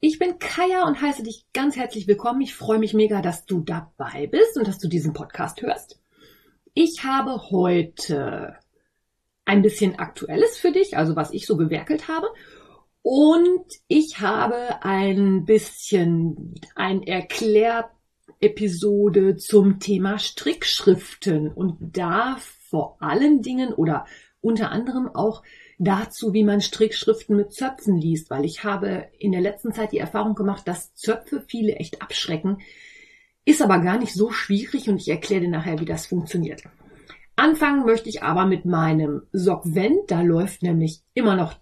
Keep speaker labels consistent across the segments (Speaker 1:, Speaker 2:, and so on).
Speaker 1: Ich bin Kaya und heiße dich ganz herzlich willkommen. Ich freue mich mega, dass du dabei bist und dass du diesen Podcast hörst. Ich habe heute ein bisschen Aktuelles für dich, also was ich so gewerkelt habe. Und ich habe ein bisschen ein Erklärepisode zum Thema Strickschriften und da vor allen Dingen oder unter anderem auch dazu, wie man Strickschriften mit Zöpfen liest, weil ich habe in der letzten Zeit die Erfahrung gemacht, dass Zöpfe viele echt abschrecken, ist aber gar nicht so schwierig und ich erkläre dir nachher, wie das funktioniert. Anfangen möchte ich aber mit meinem Sockvent, da läuft nämlich immer noch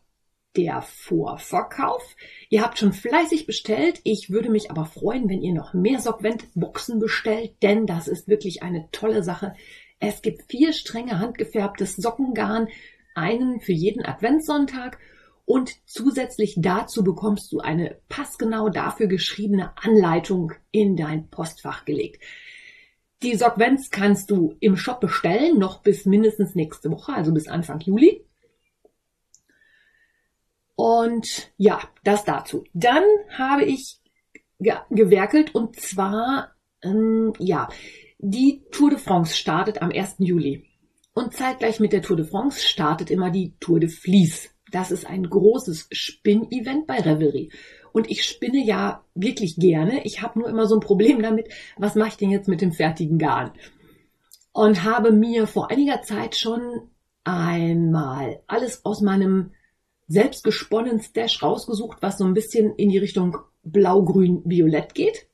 Speaker 1: der Vorverkauf. Ihr habt schon fleißig bestellt. Ich würde mich aber freuen, wenn ihr noch mehr Sockvent-Boxen bestellt, denn das ist wirklich eine tolle Sache. Es gibt vier strenge handgefärbtes Sockengarn, einen für jeden Adventssonntag und zusätzlich dazu bekommst du eine passgenau dafür geschriebene Anleitung in dein Postfach gelegt. Die Sockvents kannst du im Shop bestellen, noch bis mindestens nächste Woche, also bis Anfang Juli. Und ja, das dazu. Dann habe ich gewerkelt und zwar, ähm, ja, die Tour de France startet am 1. Juli. Und zeitgleich mit der Tour de France startet immer die Tour de Vlies. Das ist ein großes Spinn-Event bei Revelry. Und ich spinne ja wirklich gerne. Ich habe nur immer so ein Problem damit, was mache ich denn jetzt mit dem fertigen Garn? Und habe mir vor einiger Zeit schon einmal alles aus meinem selbstgesponnenen Stash rausgesucht, was so ein bisschen in die Richtung blau-grün-violett geht.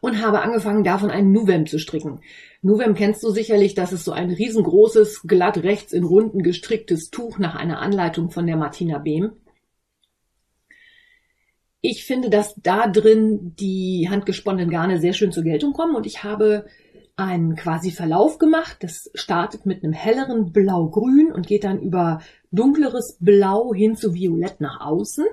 Speaker 1: Und habe angefangen, davon einen Nuvem zu stricken. Nuvem kennst du sicherlich, das ist so ein riesengroßes, glatt rechts in Runden gestricktes Tuch nach einer Anleitung von der Martina Behm. Ich finde, dass da drin die handgesponnenen Garne sehr schön zur Geltung kommen und ich habe einen quasi Verlauf gemacht. Das startet mit einem helleren Blau-Grün und geht dann über dunkleres Blau hin zu Violett nach außen.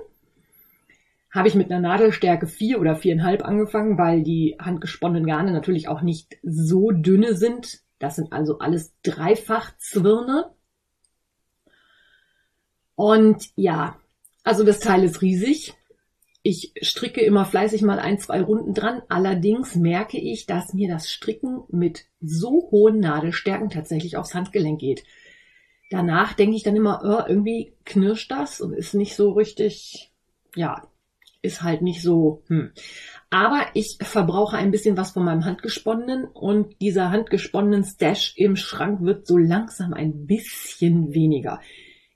Speaker 1: Habe ich mit einer Nadelstärke 4 oder 4,5 angefangen, weil die handgesponnenen Garne natürlich auch nicht so dünne sind. Das sind also alles Dreifach-Zwirne. Und ja, also das Teil ist riesig. Ich stricke immer fleißig mal ein, zwei Runden dran. Allerdings merke ich, dass mir das Stricken mit so hohen Nadelstärken tatsächlich aufs Handgelenk geht. Danach denke ich dann immer, oh, irgendwie knirscht das und ist nicht so richtig, ja, ist halt nicht so, hm. Aber ich verbrauche ein bisschen was von meinem handgesponnenen und dieser handgesponnenen Stash im Schrank wird so langsam ein bisschen weniger.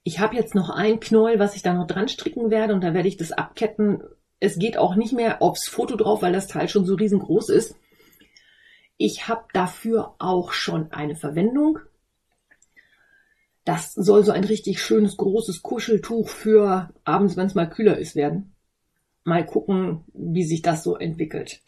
Speaker 1: Ich habe jetzt noch ein Knäuel, was ich da noch dran stricken werde und da werde ich das abketten, es geht auch nicht mehr aufs Foto drauf, weil das Teil schon so riesengroß ist. Ich habe dafür auch schon eine Verwendung. Das soll so ein richtig schönes, großes Kuscheltuch für abends, wenn es mal kühler ist, werden. Mal gucken, wie sich das so entwickelt.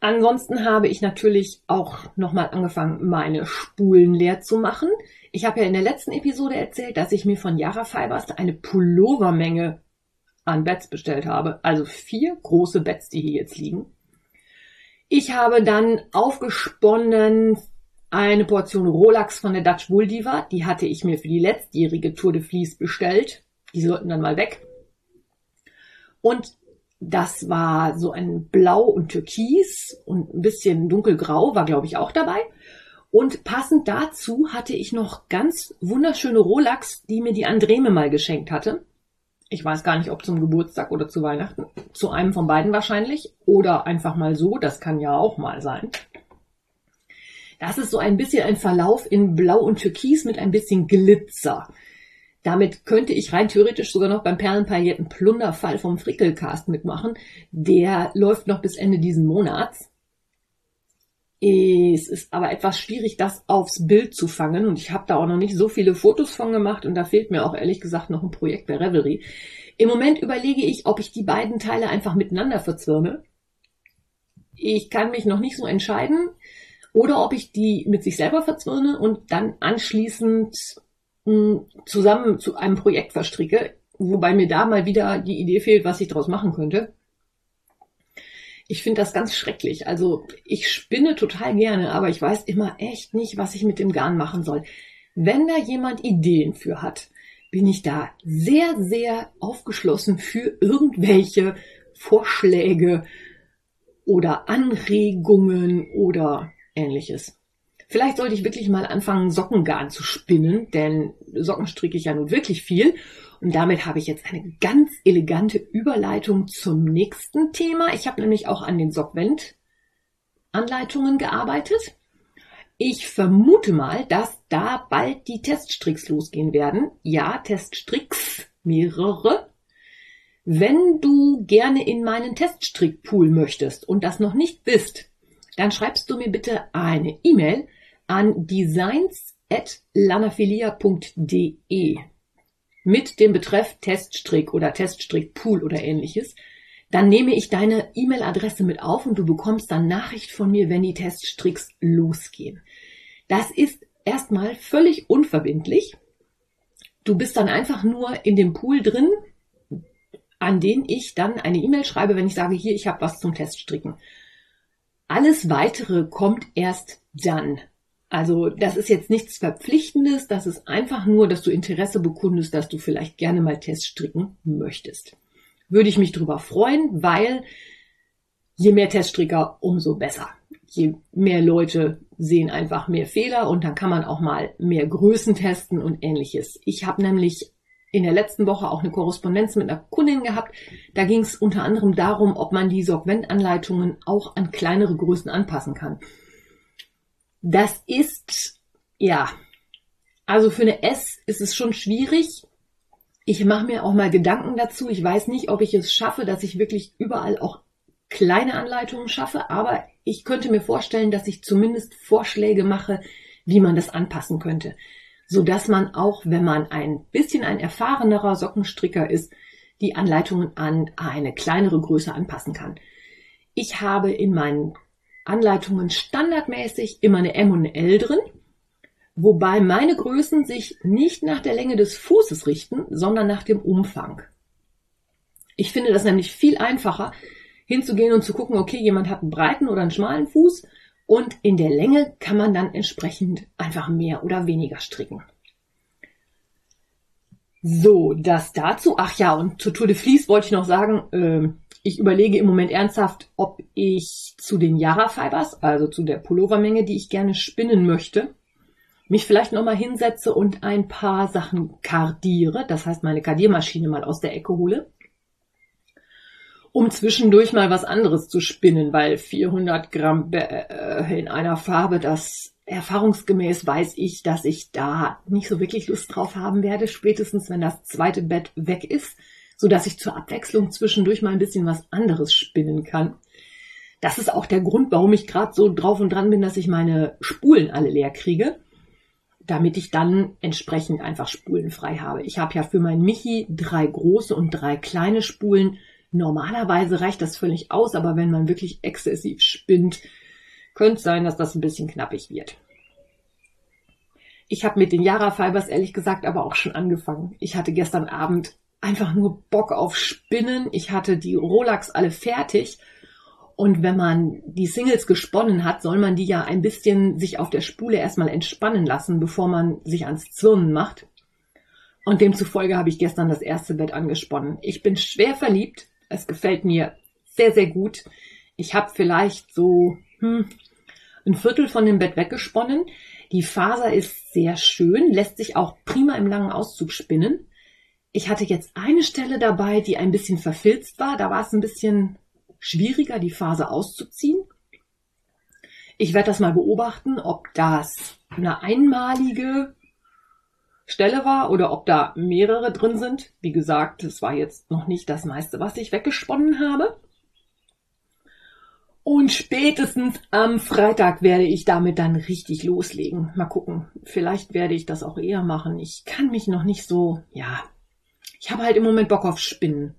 Speaker 1: Ansonsten habe ich natürlich auch nochmal angefangen, meine Spulen leer zu machen. Ich habe ja in der letzten Episode erzählt, dass ich mir von Yara Fibers eine Pullovermenge an Beds bestellt habe. Also vier große Beds, die hier jetzt liegen. Ich habe dann aufgesponnen eine Portion Rolex von der Dutch Wool Diva. Die hatte ich mir für die letztjährige Tour de Vlies bestellt. Die sollten dann mal weg. Und das war so ein Blau und Türkis und ein bisschen dunkelgrau war, glaube ich, auch dabei. Und passend dazu hatte ich noch ganz wunderschöne Rolex, die mir die Andreme mal geschenkt hatte. Ich weiß gar nicht, ob zum Geburtstag oder zu Weihnachten. Zu einem von beiden wahrscheinlich. Oder einfach mal so. Das kann ja auch mal sein. Das ist so ein bisschen ein Verlauf in Blau und Türkis mit ein bisschen Glitzer. Damit könnte ich rein theoretisch sogar noch beim Perlenpailletten Plunderfall vom Frickelcast mitmachen. Der läuft noch bis Ende diesen Monats. Es ist aber etwas schwierig, das aufs Bild zu fangen und ich habe da auch noch nicht so viele Fotos von gemacht und da fehlt mir auch ehrlich gesagt noch ein Projekt bei Revelry. Im Moment überlege ich, ob ich die beiden Teile einfach miteinander verzwirne Ich kann mich noch nicht so entscheiden. Oder ob ich die mit sich selber verzwirne und dann anschließend zusammen zu einem Projekt verstricke. Wobei mir da mal wieder die Idee fehlt, was ich daraus machen könnte. Ich finde das ganz schrecklich. Also ich spinne total gerne, aber ich weiß immer echt nicht, was ich mit dem Garn machen soll. Wenn da jemand Ideen für hat, bin ich da sehr, sehr aufgeschlossen für irgendwelche Vorschläge oder Anregungen oder ähnliches. Vielleicht sollte ich wirklich mal anfangen, Sockengarn zu spinnen, denn Socken stricke ich ja nun wirklich viel. Und damit habe ich jetzt eine ganz elegante Überleitung zum nächsten Thema. Ich habe nämlich auch an den Sockvent-Anleitungen gearbeitet. Ich vermute mal, dass da bald die Teststricks losgehen werden. Ja, Teststricks, mehrere. Wenn du gerne in meinen Teststrickpool möchtest und das noch nicht bist, dann schreibst du mir bitte eine E-Mail an designs.lanafilia.de mit dem Betreff Teststrick oder Teststrickpool oder ähnliches. Dann nehme ich deine E-Mail-Adresse mit auf und du bekommst dann Nachricht von mir, wenn die Teststricks losgehen. Das ist erstmal völlig unverbindlich. Du bist dann einfach nur in dem Pool drin, an den ich dann eine E-Mail schreibe, wenn ich sage, hier, ich habe was zum Teststricken. Alles weitere kommt erst dann. Also das ist jetzt nichts Verpflichtendes, das ist einfach nur, dass du Interesse bekundest, dass du vielleicht gerne mal Teststricken möchtest. Würde ich mich drüber freuen, weil je mehr Teststricker, umso besser. Je mehr Leute sehen einfach mehr Fehler und dann kann man auch mal mehr Größen testen und ähnliches. Ich habe nämlich in der letzten Woche auch eine Korrespondenz mit einer Kundin gehabt. Da ging es unter anderem darum, ob man die Sorgvent-Anleitungen auch an kleinere Größen anpassen kann. Das ist, ja, also für eine S ist es schon schwierig. Ich mache mir auch mal Gedanken dazu. Ich weiß nicht, ob ich es schaffe, dass ich wirklich überall auch kleine Anleitungen schaffe, aber ich könnte mir vorstellen, dass ich zumindest Vorschläge mache, wie man das anpassen könnte so dass man auch, wenn man ein bisschen ein erfahrenerer Sockenstricker ist, die Anleitungen an eine kleinere Größe anpassen kann. Ich habe in meinen Anleitungen standardmäßig immer eine M und eine L drin, wobei meine Größen sich nicht nach der Länge des Fußes richten, sondern nach dem Umfang. Ich finde das nämlich viel einfacher, hinzugehen und zu gucken, okay, jemand hat einen breiten oder einen schmalen Fuß und in der Länge kann man dann entsprechend einfach mehr oder weniger stricken. So, das dazu. Ach ja, und zur Tour de Vlies wollte ich noch sagen, äh, ich überlege im Moment ernsthaft, ob ich zu den Yara Fibers, also zu der Pullovermenge, die ich gerne spinnen möchte, mich vielleicht nochmal hinsetze und ein paar Sachen kardiere. Das heißt, meine Kardiermaschine mal aus der Ecke hole um zwischendurch mal was anderes zu spinnen, weil 400 Gramm äh, in einer Farbe, das erfahrungsgemäß weiß ich, dass ich da nicht so wirklich Lust drauf haben werde, spätestens wenn das zweite Bett weg ist, so dass ich zur Abwechslung zwischendurch mal ein bisschen was anderes spinnen kann. Das ist auch der Grund, warum ich gerade so drauf und dran bin, dass ich meine Spulen alle leer kriege, damit ich dann entsprechend einfach Spulen frei habe. Ich habe ja für meinen Michi drei große und drei kleine Spulen Normalerweise reicht das völlig aus, aber wenn man wirklich exzessiv spinnt, könnte es sein, dass das ein bisschen knappig wird. Ich habe mit den Yara Fibers ehrlich gesagt aber auch schon angefangen. Ich hatte gestern Abend einfach nur Bock auf Spinnen. Ich hatte die Rolex alle fertig. Und wenn man die Singles gesponnen hat, soll man die ja ein bisschen sich auf der Spule erstmal entspannen lassen, bevor man sich ans Zwirnen macht. Und demzufolge habe ich gestern das erste Bett angesponnen. Ich bin schwer verliebt. Es gefällt mir sehr, sehr gut. Ich habe vielleicht so hm, ein Viertel von dem Bett weggesponnen. Die Faser ist sehr schön, lässt sich auch prima im langen Auszug spinnen. Ich hatte jetzt eine Stelle dabei, die ein bisschen verfilzt war. Da war es ein bisschen schwieriger, die Faser auszuziehen. Ich werde das mal beobachten, ob das eine einmalige Stelle war oder ob da mehrere drin sind. Wie gesagt, es war jetzt noch nicht das meiste, was ich weggesponnen habe. Und spätestens am Freitag werde ich damit dann richtig loslegen. Mal gucken. Vielleicht werde ich das auch eher machen. Ich kann mich noch nicht so, ja. Ich habe halt im Moment Bock auf Spinnen.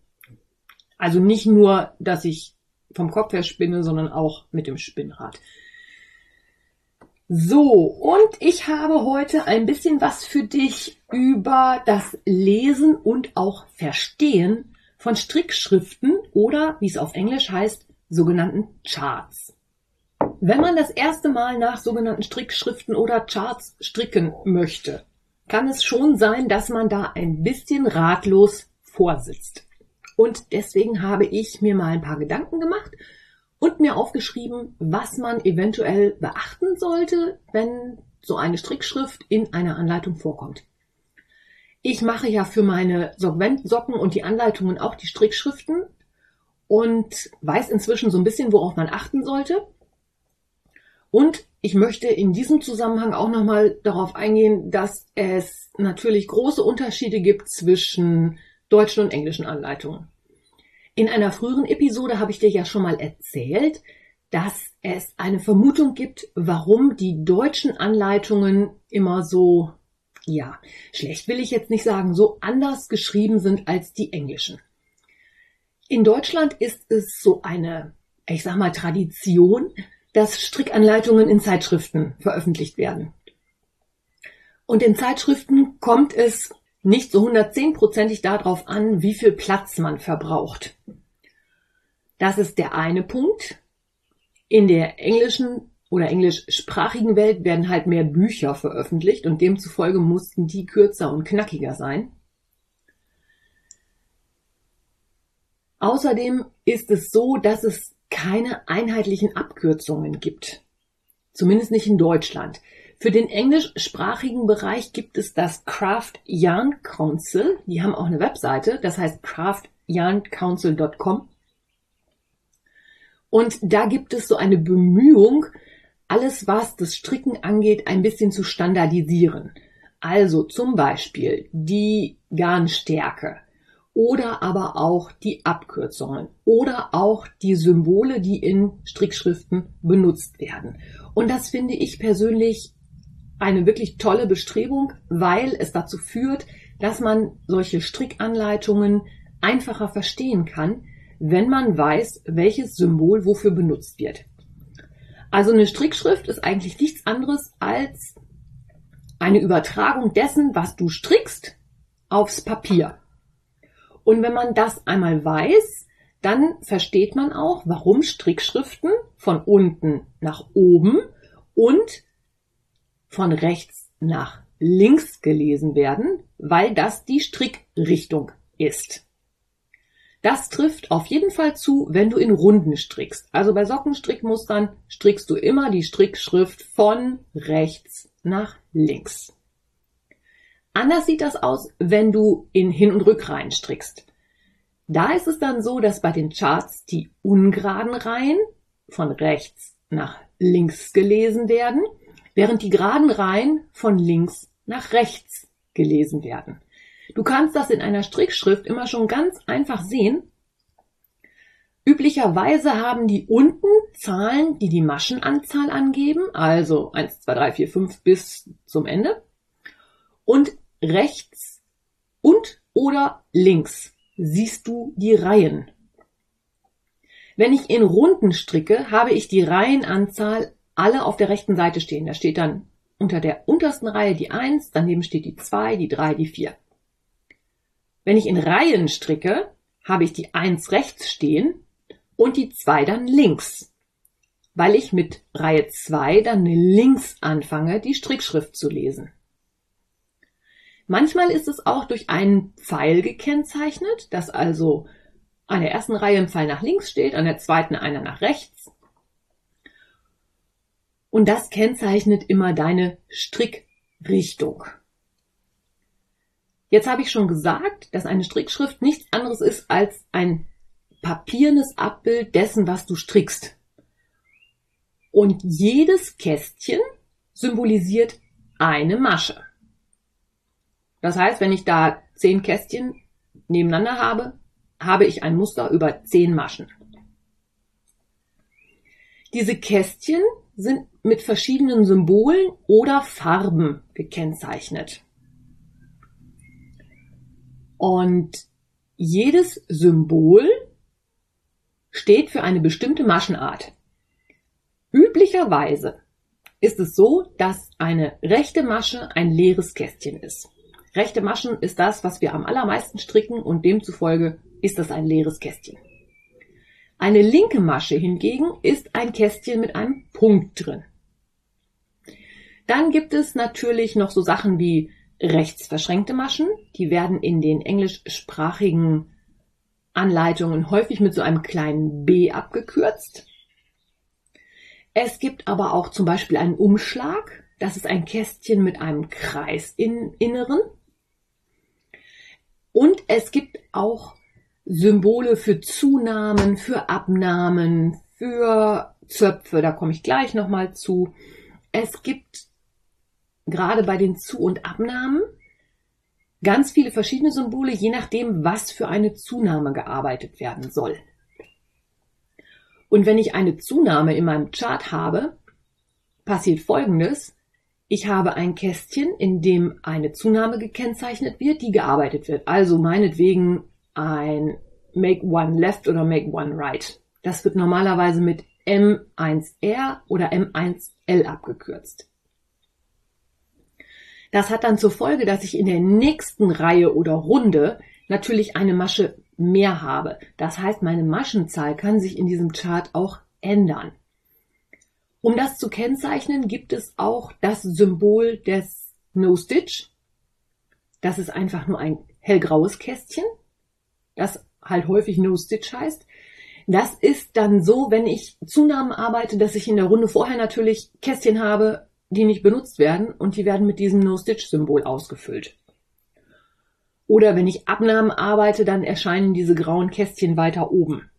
Speaker 1: Also nicht nur, dass ich vom Kopf her spinne, sondern auch mit dem Spinnrad. So, und ich habe heute ein bisschen was für dich über das Lesen und auch Verstehen von Strickschriften oder, wie es auf Englisch heißt, sogenannten Charts. Wenn man das erste Mal nach sogenannten Strickschriften oder Charts stricken möchte, kann es schon sein, dass man da ein bisschen ratlos vorsitzt. Und deswegen habe ich mir mal ein paar Gedanken gemacht und mir aufgeschrieben, was man eventuell beachten sollte, wenn so eine Strickschrift in einer Anleitung vorkommt. Ich mache ja für meine Socken und die Anleitungen auch die Strickschriften und weiß inzwischen so ein bisschen, worauf man achten sollte. Und ich möchte in diesem Zusammenhang auch nochmal darauf eingehen, dass es natürlich große Unterschiede gibt zwischen deutschen und englischen Anleitungen. In einer früheren Episode habe ich dir ja schon mal erzählt, dass es eine Vermutung gibt, warum die deutschen Anleitungen immer so, ja, schlecht will ich jetzt nicht sagen, so anders geschrieben sind als die englischen. In Deutschland ist es so eine, ich sag mal, Tradition, dass Strickanleitungen in Zeitschriften veröffentlicht werden. Und in Zeitschriften kommt es nicht so 110%ig darauf an, wie viel Platz man verbraucht. Das ist der eine Punkt. In der englischen oder englischsprachigen Welt werden halt mehr Bücher veröffentlicht und demzufolge mussten die kürzer und knackiger sein. Außerdem ist es so, dass es keine einheitlichen Abkürzungen gibt. Zumindest nicht in Deutschland. Für den englischsprachigen Bereich gibt es das Craft Yarn Council. Die haben auch eine Webseite, das heißt craftyarncouncil.com. Und da gibt es so eine Bemühung, alles was das Stricken angeht, ein bisschen zu standardisieren. Also zum Beispiel die Garnstärke oder aber auch die Abkürzungen oder auch die Symbole, die in Strickschriften benutzt werden. Und das finde ich persönlich eine wirklich tolle Bestrebung, weil es dazu führt, dass man solche Strickanleitungen einfacher verstehen kann, wenn man weiß, welches Symbol wofür benutzt wird. Also eine Strickschrift ist eigentlich nichts anderes als eine Übertragung dessen, was du strickst, aufs Papier. Und wenn man das einmal weiß, dann versteht man auch, warum Strickschriften von unten nach oben und von rechts nach links gelesen werden, weil das die Strickrichtung ist. Das trifft auf jeden Fall zu, wenn du in Runden strickst. Also bei Sockenstrickmustern strickst du immer die Strickschrift von rechts nach links. Anders sieht das aus, wenn du in Hin- und Rückreihen strickst. Da ist es dann so, dass bei den Charts die ungeraden Reihen von rechts nach links gelesen werden während die geraden Reihen von links nach rechts gelesen werden. Du kannst das in einer Strickschrift immer schon ganz einfach sehen. Üblicherweise haben die unten Zahlen, die die Maschenanzahl angeben, also 1, 2, 3, 4, 5 bis zum Ende. Und rechts und oder links siehst du die Reihen. Wenn ich in Runden stricke, habe ich die Reihenanzahl alle auf der rechten Seite stehen. Da steht dann unter der untersten Reihe die 1, daneben steht die 2, die 3, die 4. Wenn ich in Reihen stricke, habe ich die 1 rechts stehen und die 2 dann links, weil ich mit Reihe 2 dann links anfange, die Strickschrift zu lesen. Manchmal ist es auch durch einen Pfeil gekennzeichnet, dass also an der ersten Reihe ein Pfeil nach links steht, an der zweiten einer nach rechts und das kennzeichnet immer deine Strickrichtung. Jetzt habe ich schon gesagt, dass eine Strickschrift nichts anderes ist als ein papiernes Abbild dessen, was du strickst. Und jedes Kästchen symbolisiert eine Masche. Das heißt, wenn ich da zehn Kästchen nebeneinander habe, habe ich ein Muster über zehn Maschen. Diese Kästchen sind mit verschiedenen Symbolen oder Farben gekennzeichnet. Und jedes Symbol steht für eine bestimmte Maschenart. Üblicherweise ist es so, dass eine rechte Masche ein leeres Kästchen ist. Rechte Maschen ist das, was wir am allermeisten stricken und demzufolge ist das ein leeres Kästchen. Eine linke Masche hingegen ist ein Kästchen mit einem Punkt drin. Dann gibt es natürlich noch so Sachen wie rechts verschränkte Maschen. Die werden in den englischsprachigen Anleitungen häufig mit so einem kleinen B abgekürzt. Es gibt aber auch zum Beispiel einen Umschlag. Das ist ein Kästchen mit einem Kreis im Inneren. Und es gibt auch Symbole für Zunahmen, für Abnahmen, für Zöpfe. Da komme ich gleich nochmal zu. Es gibt gerade bei den Zu- und Abnahmen ganz viele verschiedene Symbole, je nachdem, was für eine Zunahme gearbeitet werden soll. Und wenn ich eine Zunahme in meinem Chart habe, passiert Folgendes. Ich habe ein Kästchen, in dem eine Zunahme gekennzeichnet wird, die gearbeitet wird. Also meinetwegen ein Make One Left oder Make One Right. Das wird normalerweise mit M1R oder M1L abgekürzt. Das hat dann zur Folge, dass ich in der nächsten Reihe oder Runde natürlich eine Masche mehr habe. Das heißt, meine Maschenzahl kann sich in diesem Chart auch ändern. Um das zu kennzeichnen, gibt es auch das Symbol des No-Stitch. Das ist einfach nur ein hellgraues Kästchen, das halt häufig No-Stitch heißt. Das ist dann so, wenn ich Zunahmen arbeite, dass ich in der Runde vorher natürlich Kästchen habe, die nicht benutzt werden und die werden mit diesem No-Stitch-Symbol ausgefüllt. Oder wenn ich Abnahmen arbeite, dann erscheinen diese grauen Kästchen weiter oben.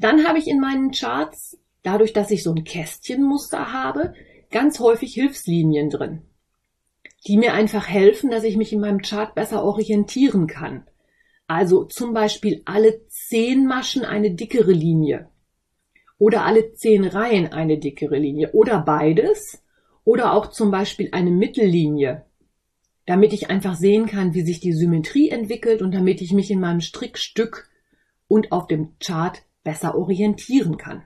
Speaker 1: Dann habe ich in meinen Charts, dadurch, dass ich so ein Kästchenmuster habe, ganz häufig Hilfslinien drin, die mir einfach helfen, dass ich mich in meinem Chart besser orientieren kann. Also zum Beispiel alle zehn Maschen eine dickere Linie oder alle zehn Reihen eine dickere Linie oder beides oder auch zum Beispiel eine Mittellinie damit ich einfach sehen kann, wie sich die Symmetrie entwickelt und damit ich mich in meinem Strickstück und auf dem Chart besser orientieren kann.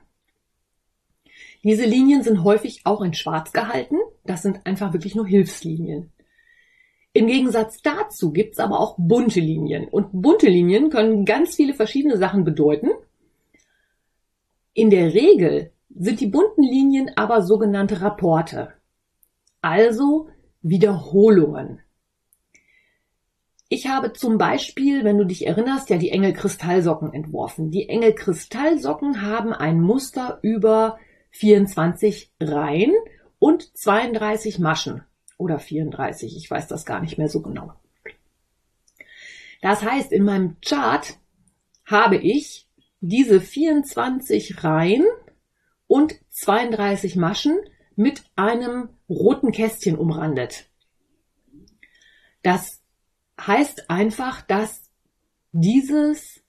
Speaker 1: Diese Linien sind häufig auch in schwarz gehalten. Das sind einfach wirklich nur Hilfslinien. Im Gegensatz dazu gibt es aber auch bunte Linien. Und bunte Linien können ganz viele verschiedene Sachen bedeuten. In der Regel sind die bunten Linien aber sogenannte Rapporte. Also Wiederholungen. Ich habe zum Beispiel, wenn du dich erinnerst, ja die Engel-Kristallsocken entworfen. Die Engel-Kristallsocken haben ein Muster über 24 Reihen und 32 Maschen. Oder 34, ich weiß das gar nicht mehr so genau. Das heißt, in meinem Chart habe ich diese 24 Reihen und 32 Maschen mit einem roten Kästchen umrandet. Das heißt einfach, dass dieses,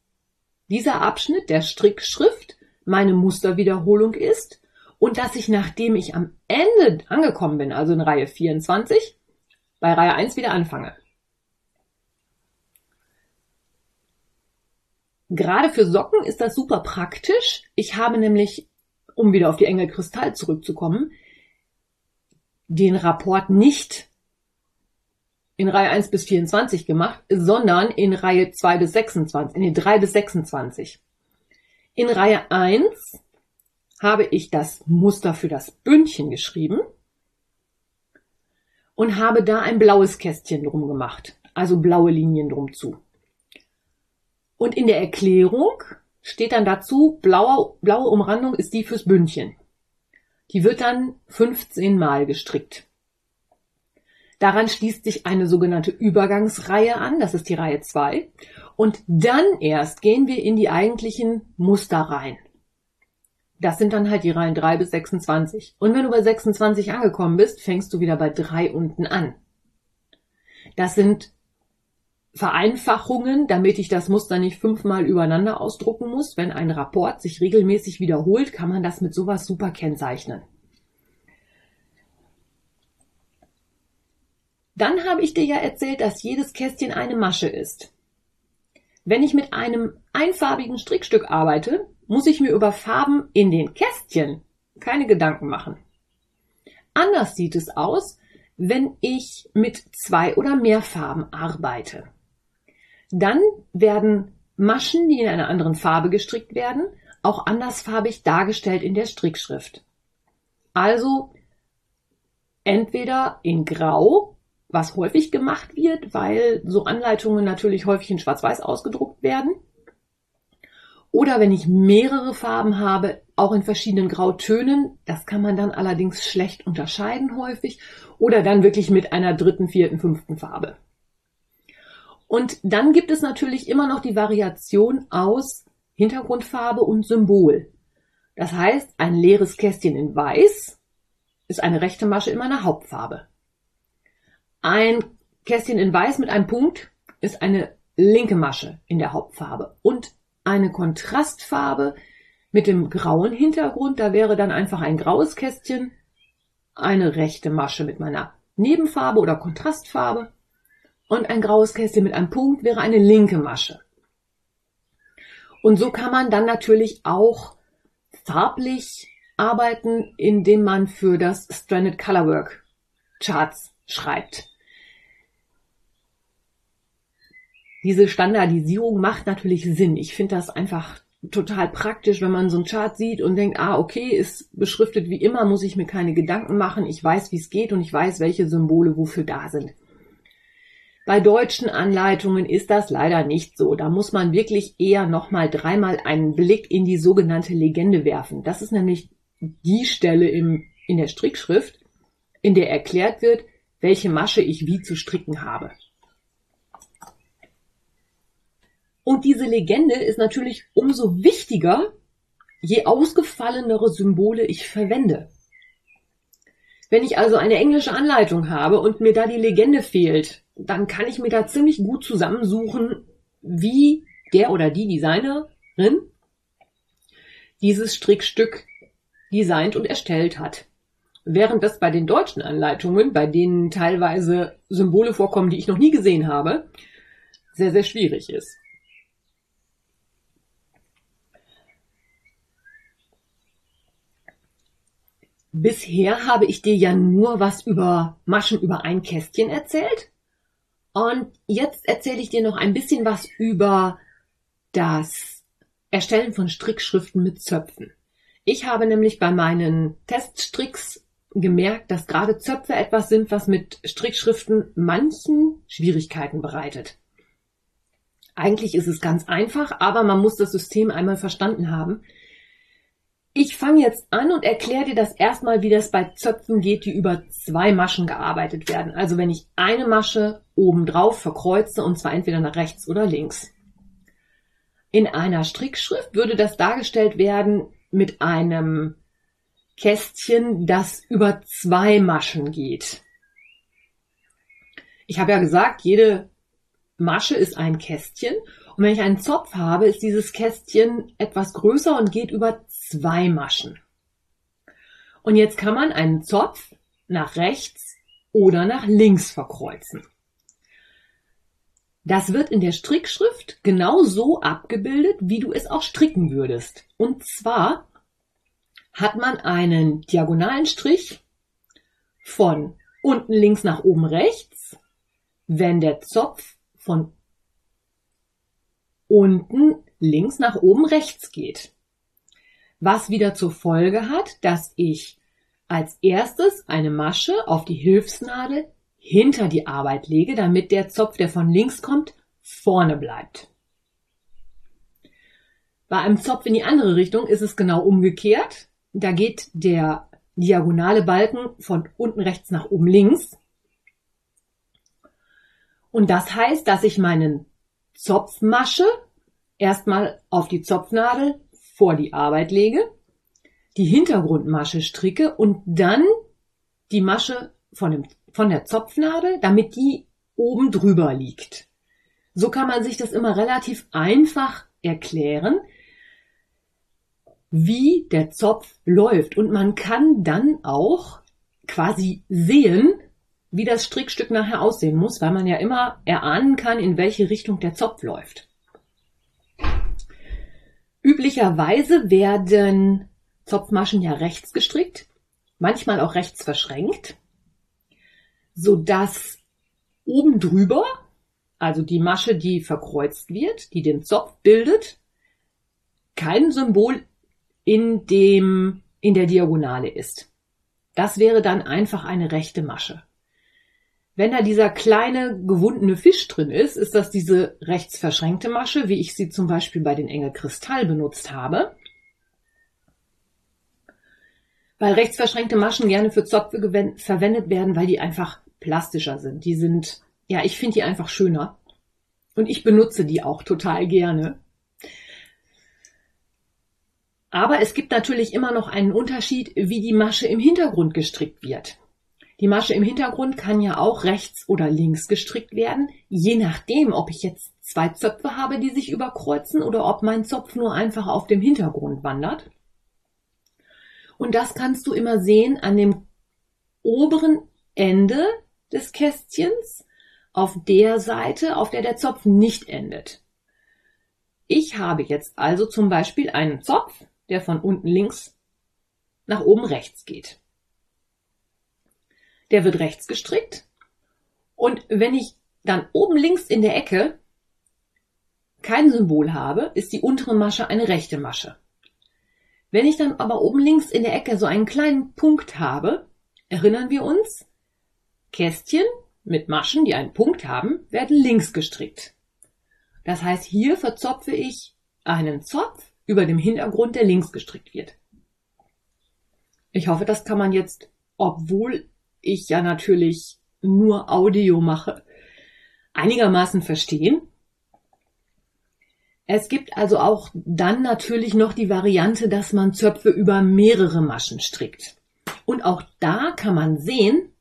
Speaker 1: dieser Abschnitt der Strickschrift meine Musterwiederholung ist und dass ich, nachdem ich am Ende angekommen bin, also in Reihe 24, bei Reihe 1 wieder anfange. Gerade für Socken ist das super praktisch. Ich habe nämlich, um wieder auf die Engel Kristall zurückzukommen, den Rapport nicht in Reihe 1 bis 24 gemacht, sondern in Reihe 2 bis 26, in den 3 bis 26. In Reihe 1 habe ich das Muster für das Bündchen geschrieben und habe da ein blaues Kästchen drum gemacht, also blaue Linien drum zu. Und in der Erklärung steht dann dazu, blaue, blaue Umrandung ist die fürs Bündchen. Die wird dann 15 Mal gestrickt. Daran schließt sich eine sogenannte Übergangsreihe an, das ist die Reihe 2. Und dann erst gehen wir in die eigentlichen Musterreihen. Das sind dann halt die Reihen 3 bis 26. Und wenn du bei 26 angekommen bist, fängst du wieder bei 3 unten an. Das sind Vereinfachungen, damit ich das Muster nicht fünfmal übereinander ausdrucken muss. Wenn ein Rapport sich regelmäßig wiederholt, kann man das mit sowas super kennzeichnen. Dann habe ich dir ja erzählt, dass jedes Kästchen eine Masche ist. Wenn ich mit einem einfarbigen Strickstück arbeite, muss ich mir über Farben in den Kästchen keine Gedanken machen. Anders sieht es aus, wenn ich mit zwei oder mehr Farben arbeite. Dann werden Maschen, die in einer anderen Farbe gestrickt werden, auch andersfarbig dargestellt in der Strickschrift. Also entweder in Grau, was häufig gemacht wird, weil so Anleitungen natürlich häufig in Schwarz-Weiß ausgedruckt werden, oder wenn ich mehrere Farben habe, auch in verschiedenen Grautönen. Das kann man dann allerdings schlecht unterscheiden häufig. Oder dann wirklich mit einer dritten, vierten, fünften Farbe. Und dann gibt es natürlich immer noch die Variation aus Hintergrundfarbe und Symbol. Das heißt, ein leeres Kästchen in Weiß ist eine rechte Masche in meiner Hauptfarbe. Ein Kästchen in Weiß mit einem Punkt ist eine linke Masche in der Hauptfarbe. Und eine Kontrastfarbe mit dem grauen Hintergrund. Da wäre dann einfach ein graues Kästchen, eine rechte Masche mit meiner Nebenfarbe oder Kontrastfarbe und ein graues Kästchen mit einem Punkt wäre eine linke Masche. Und so kann man dann natürlich auch farblich arbeiten, indem man für das Stranded Colorwork Charts schreibt. Diese Standardisierung macht natürlich Sinn. Ich finde das einfach total praktisch, wenn man so einen Chart sieht und denkt, ah, okay, ist beschriftet wie immer, muss ich mir keine Gedanken machen. Ich weiß, wie es geht und ich weiß, welche Symbole wofür da sind. Bei deutschen Anleitungen ist das leider nicht so. Da muss man wirklich eher nochmal dreimal einen Blick in die sogenannte Legende werfen. Das ist nämlich die Stelle im, in der Strickschrift, in der erklärt wird, welche Masche ich wie zu stricken habe. Und diese Legende ist natürlich umso wichtiger, je ausgefallenere Symbole ich verwende. Wenn ich also eine englische Anleitung habe und mir da die Legende fehlt, dann kann ich mir da ziemlich gut zusammensuchen, wie der oder die Designerin dieses Strickstück designt und erstellt hat. Während das bei den deutschen Anleitungen, bei denen teilweise Symbole vorkommen, die ich noch nie gesehen habe, sehr, sehr schwierig ist. Bisher habe ich dir ja nur was über Maschen über ein Kästchen erzählt. Und jetzt erzähle ich dir noch ein bisschen was über das Erstellen von Strickschriften mit Zöpfen. Ich habe nämlich bei meinen Teststricks gemerkt, dass gerade Zöpfe etwas sind, was mit Strickschriften manchen Schwierigkeiten bereitet. Eigentlich ist es ganz einfach, aber man muss das System einmal verstanden haben. Ich fange jetzt an und erkläre dir das erstmal, wie das bei Zöpfen geht, die über zwei Maschen gearbeitet werden. Also wenn ich eine Masche obendrauf verkreuze und zwar entweder nach rechts oder links. In einer Strickschrift würde das dargestellt werden mit einem Kästchen, das über zwei Maschen geht. Ich habe ja gesagt, jede Masche ist ein Kästchen und wenn ich einen Zopf habe, ist dieses Kästchen etwas größer und geht über zwei Maschen. Und jetzt kann man einen Zopf nach rechts oder nach links verkreuzen. Das wird in der Strickschrift genau so abgebildet, wie du es auch stricken würdest. Und zwar hat man einen diagonalen Strich von unten links nach oben rechts, wenn der Zopf von unten links nach oben rechts geht. Was wieder zur Folge hat, dass ich als erstes eine Masche auf die Hilfsnadel hinter die Arbeit lege, damit der Zopf, der von links kommt, vorne bleibt. Bei einem Zopf in die andere Richtung ist es genau umgekehrt. Da geht der diagonale Balken von unten rechts nach oben links. Und das heißt, dass ich meinen Zopfmasche erstmal auf die Zopfnadel vor die Arbeit lege, die Hintergrundmasche stricke und dann die Masche von, dem, von der Zopfnadel, damit die oben drüber liegt. So kann man sich das immer relativ einfach erklären, wie der Zopf läuft. Und man kann dann auch quasi sehen, wie das Strickstück nachher aussehen muss, weil man ja immer erahnen kann, in welche Richtung der Zopf läuft. Üblicherweise werden Zopfmaschen ja rechts gestrickt, manchmal auch rechts verschränkt, so dass oben drüber, also die Masche, die verkreuzt wird, die den Zopf bildet, kein Symbol in dem, in der Diagonale ist. Das wäre dann einfach eine rechte Masche. Wenn da dieser kleine gewundene Fisch drin ist, ist das diese rechts verschränkte Masche, wie ich sie zum Beispiel bei den Engel Kristall benutzt habe. Weil rechts verschränkte Maschen gerne für Zopfe verwendet werden, weil die einfach plastischer sind. Die sind, ja, ich finde die einfach schöner. Und ich benutze die auch total gerne. Aber es gibt natürlich immer noch einen Unterschied, wie die Masche im Hintergrund gestrickt wird. Die Masche im Hintergrund kann ja auch rechts oder links gestrickt werden, je nachdem, ob ich jetzt zwei Zöpfe habe, die sich überkreuzen oder ob mein Zopf nur einfach auf dem Hintergrund wandert. Und das kannst du immer sehen an dem oberen Ende des Kästchens, auf der Seite, auf der der Zopf nicht endet. Ich habe jetzt also zum Beispiel einen Zopf, der von unten links nach oben rechts geht der wird rechts gestrickt. Und wenn ich dann oben links in der Ecke kein Symbol habe, ist die untere Masche eine rechte Masche. Wenn ich dann aber oben links in der Ecke so einen kleinen Punkt habe, erinnern wir uns, Kästchen mit Maschen, die einen Punkt haben, werden links gestrickt. Das heißt, hier verzopfe ich einen Zopf über dem Hintergrund, der links gestrickt wird. Ich hoffe, das kann man jetzt, obwohl ich ja natürlich nur Audio mache, einigermaßen verstehen. Es gibt also auch dann natürlich noch die Variante, dass man Zöpfe über mehrere Maschen strickt. Und auch da kann man sehen,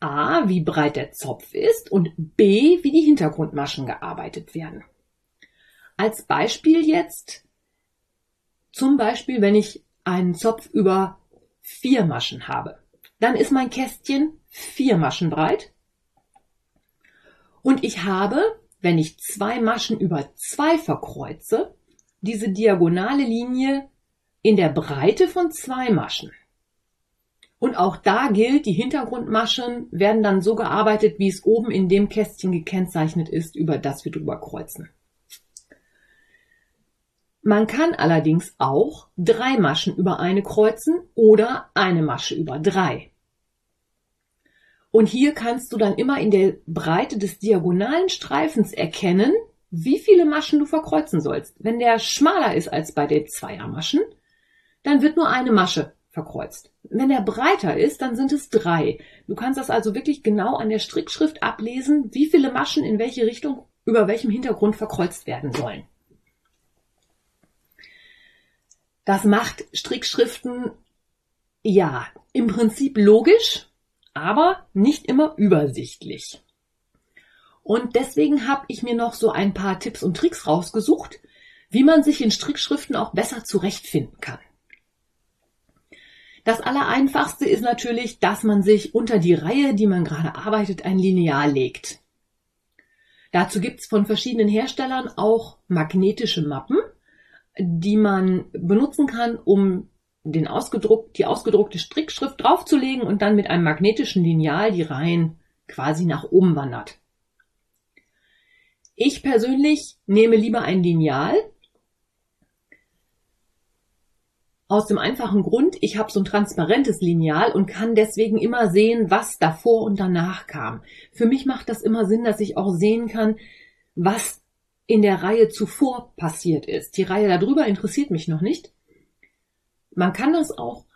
Speaker 1: A, wie breit der Zopf ist und B, wie die Hintergrundmaschen gearbeitet werden. Als Beispiel jetzt, zum Beispiel, wenn ich einen Zopf über vier Maschen habe. Dann ist mein Kästchen vier Maschen breit. Und ich habe, wenn ich zwei Maschen über zwei verkreuze, diese diagonale Linie in der Breite von zwei Maschen. Und auch da gilt, die Hintergrundmaschen werden dann so gearbeitet, wie es oben in dem Kästchen gekennzeichnet ist, über das wir drüber kreuzen. Man kann allerdings auch drei Maschen über eine kreuzen oder eine Masche über drei. Und hier kannst du dann immer in der Breite des diagonalen Streifens erkennen, wie viele Maschen du verkreuzen sollst. Wenn der schmaler ist als bei den Zweiermaschen, dann wird nur eine Masche verkreuzt. Wenn er breiter ist, dann sind es drei. Du kannst das also wirklich genau an der Strickschrift ablesen, wie viele Maschen in welche Richtung über welchem Hintergrund verkreuzt werden sollen. Das macht Strickschriften ja im Prinzip logisch, aber nicht immer übersichtlich. Und deswegen habe ich mir noch so ein paar Tipps und Tricks rausgesucht, wie man sich in Strickschriften auch besser zurechtfinden kann. Das Allereinfachste ist natürlich, dass man sich unter die Reihe, die man gerade arbeitet, ein Lineal legt. Dazu gibt's von verschiedenen Herstellern auch magnetische Mappen, die man benutzen kann, um den ausgedruckt, die ausgedruckte Strickschrift draufzulegen und dann mit einem magnetischen Lineal die Reihen quasi nach oben wandert. Ich persönlich nehme lieber ein Lineal. Aus dem einfachen Grund, ich habe so ein transparentes Lineal und kann deswegen immer sehen, was davor und danach kam. Für mich macht das immer Sinn, dass ich auch sehen kann, was in der Reihe zuvor passiert ist. Die Reihe darüber interessiert mich noch nicht. Man kann das auch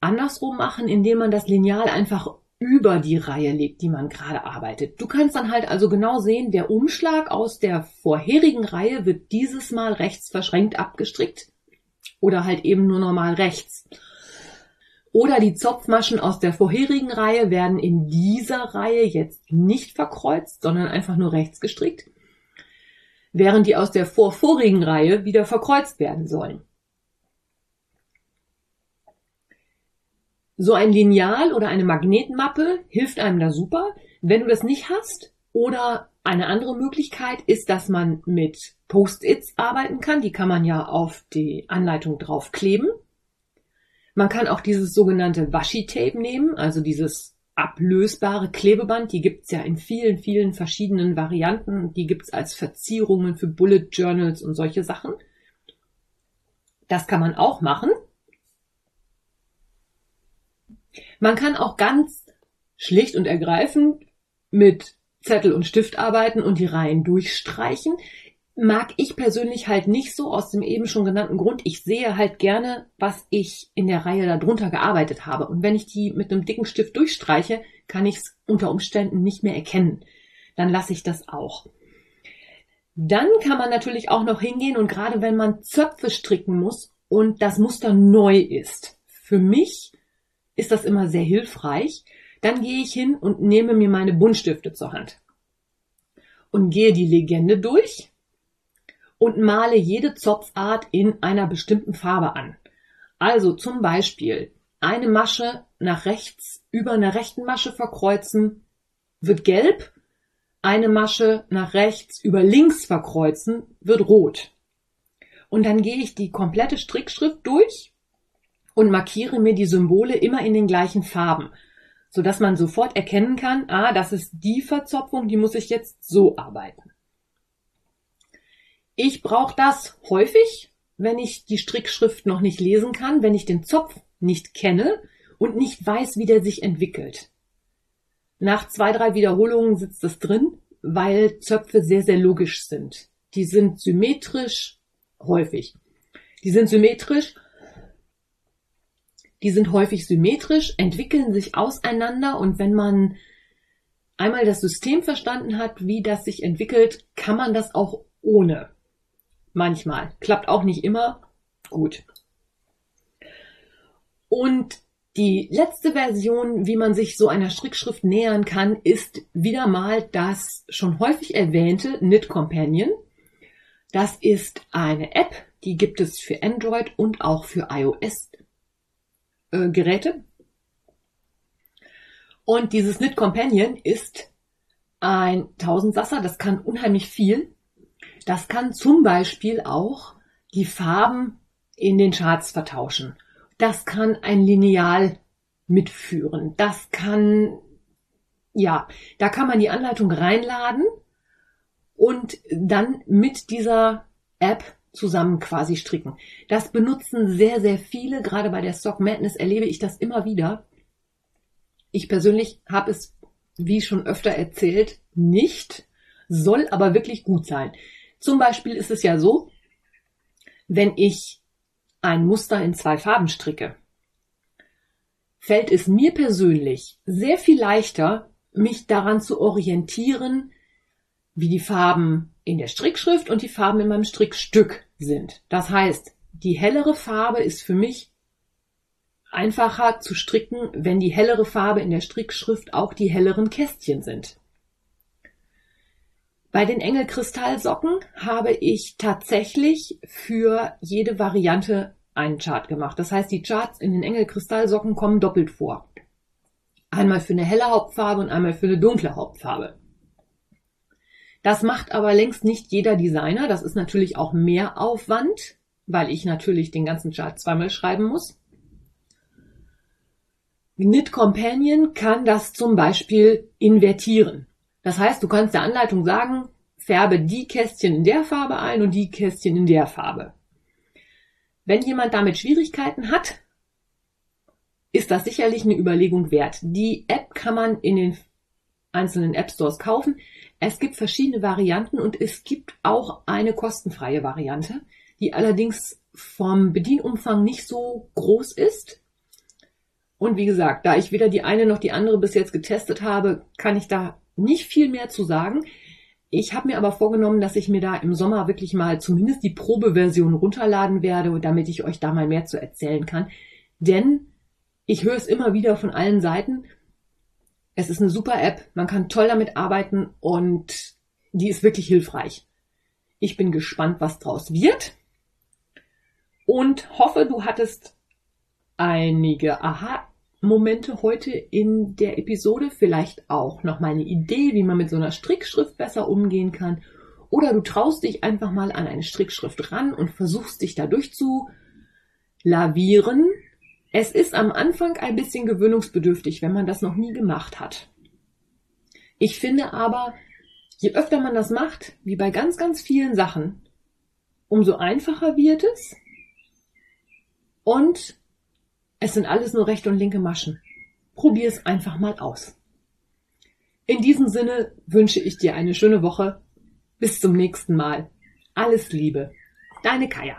Speaker 1: andersrum machen, indem man das Lineal einfach über die Reihe legt, die man gerade arbeitet. Du kannst dann halt also genau sehen, der Umschlag aus der vorherigen Reihe wird dieses Mal rechts verschränkt abgestrickt oder halt eben nur normal rechts. Oder die Zopfmaschen aus der vorherigen Reihe werden in dieser Reihe jetzt nicht verkreuzt, sondern einfach nur rechts gestrickt, während die aus der vorvorigen Reihe wieder verkreuzt werden sollen. So ein Lineal oder eine Magnetmappe hilft einem da super. Wenn du das nicht hast, Oder eine andere Möglichkeit ist, dass man mit Post-its arbeiten kann. Die kann man ja auf die Anleitung draufkleben. Man kann auch dieses sogenannte Washi-Tape nehmen, also dieses ablösbare Klebeband. Die gibt's ja in vielen, vielen verschiedenen Varianten. Die gibt's als Verzierungen für Bullet Journals und solche Sachen. Das kann man auch machen. Man kann auch ganz schlicht und ergreifend mit Zettel und Stift arbeiten und die Reihen durchstreichen. Mag ich persönlich halt nicht so aus dem eben schon genannten Grund. Ich sehe halt gerne, was ich in der Reihe darunter gearbeitet habe. Und wenn ich die mit einem dicken Stift durchstreiche, kann ich es unter Umständen nicht mehr erkennen. Dann lasse ich das auch. Dann kann man natürlich auch noch hingehen und gerade wenn man Zöpfe stricken muss und das Muster neu ist. Für mich ist das immer sehr hilfreich. Dann gehe ich hin und nehme mir meine Buntstifte zur Hand und gehe die Legende durch und male jede Zopfart in einer bestimmten Farbe an. Also zum Beispiel eine Masche nach rechts über einer rechten Masche verkreuzen wird gelb, eine Masche nach rechts über links verkreuzen wird rot. Und dann gehe ich die komplette Strickschrift durch und markiere mir die Symbole immer in den gleichen Farben so dass man sofort erkennen kann, ah, das ist die Verzopfung, die muss ich jetzt so arbeiten. Ich brauche das häufig, wenn ich die Strickschrift noch nicht lesen kann, wenn ich den Zopf nicht kenne und nicht weiß, wie der sich entwickelt. Nach zwei, drei Wiederholungen sitzt es drin, weil Zöpfe sehr, sehr logisch sind. Die sind symmetrisch, häufig. Die sind symmetrisch die sind häufig symmetrisch, entwickeln sich auseinander und wenn man einmal das System verstanden hat, wie das sich entwickelt, kann man das auch ohne. Manchmal. Klappt auch nicht immer. Gut. Und die letzte Version, wie man sich so einer Strickschrift nähern kann, ist wieder mal das schon häufig erwähnte Knit Companion. Das ist eine App, die gibt es für Android und auch für iOS äh, Geräte. Und dieses Knit Companion ist ein Tausendsasser, das kann unheimlich viel. Das kann zum Beispiel auch die Farben in den Charts vertauschen. Das kann ein Lineal mitführen. Das kann, ja, da kann man die Anleitung reinladen und dann mit dieser App zusammen quasi stricken. Das benutzen sehr, sehr viele. Gerade bei der Stock Madness erlebe ich das immer wieder. Ich persönlich habe es, wie schon öfter erzählt, nicht, soll aber wirklich gut sein. Zum Beispiel ist es ja so, wenn ich ein Muster in zwei Farben stricke, fällt es mir persönlich sehr viel leichter, mich daran zu orientieren, wie die Farben in der Strickschrift und die Farben in meinem Strickstück sind. Das heißt, die hellere Farbe ist für mich einfacher zu stricken, wenn die hellere Farbe in der Strickschrift auch die helleren Kästchen sind. Bei den Engelkristallsocken habe ich tatsächlich für jede Variante einen Chart gemacht. Das heißt, die Charts in den Engelkristallsocken kommen doppelt vor. Einmal für eine helle Hauptfarbe und einmal für eine dunkle Hauptfarbe. Das macht aber längst nicht jeder Designer. Das ist natürlich auch mehr Aufwand, weil ich natürlich den ganzen Chart zweimal schreiben muss. Knit Companion kann das zum Beispiel invertieren. Das heißt, du kannst der Anleitung sagen, färbe die Kästchen in der Farbe ein und die Kästchen in der Farbe. Wenn jemand damit Schwierigkeiten hat, ist das sicherlich eine Überlegung wert. Die App kann man in den einzelnen App Stores kaufen. Es gibt verschiedene Varianten und es gibt auch eine kostenfreie Variante, die allerdings vom Bedienumfang nicht so groß ist. Und wie gesagt, da ich weder die eine noch die andere bis jetzt getestet habe, kann ich da nicht viel mehr zu sagen. Ich habe mir aber vorgenommen, dass ich mir da im Sommer wirklich mal zumindest die Probeversion runterladen werde, damit ich euch da mal mehr zu erzählen kann. Denn ich höre es immer wieder von allen Seiten, es ist eine super App, man kann toll damit arbeiten und die ist wirklich hilfreich. Ich bin gespannt, was draus wird und hoffe, du hattest einige Aha Momente heute in der Episode, vielleicht auch noch mal eine Idee, wie man mit so einer Strickschrift besser umgehen kann. Oder du traust dich einfach mal an eine Strickschrift ran und versuchst dich dadurch zu lavieren. Es ist am Anfang ein bisschen gewöhnungsbedürftig, wenn man das noch nie gemacht hat. Ich finde aber, je öfter man das macht, wie bei ganz, ganz vielen Sachen, umso einfacher wird es und es sind alles nur rechte und linke Maschen. Probier es einfach mal aus. In diesem Sinne wünsche ich dir eine schöne Woche. Bis zum nächsten Mal. Alles Liebe. Deine Kaya.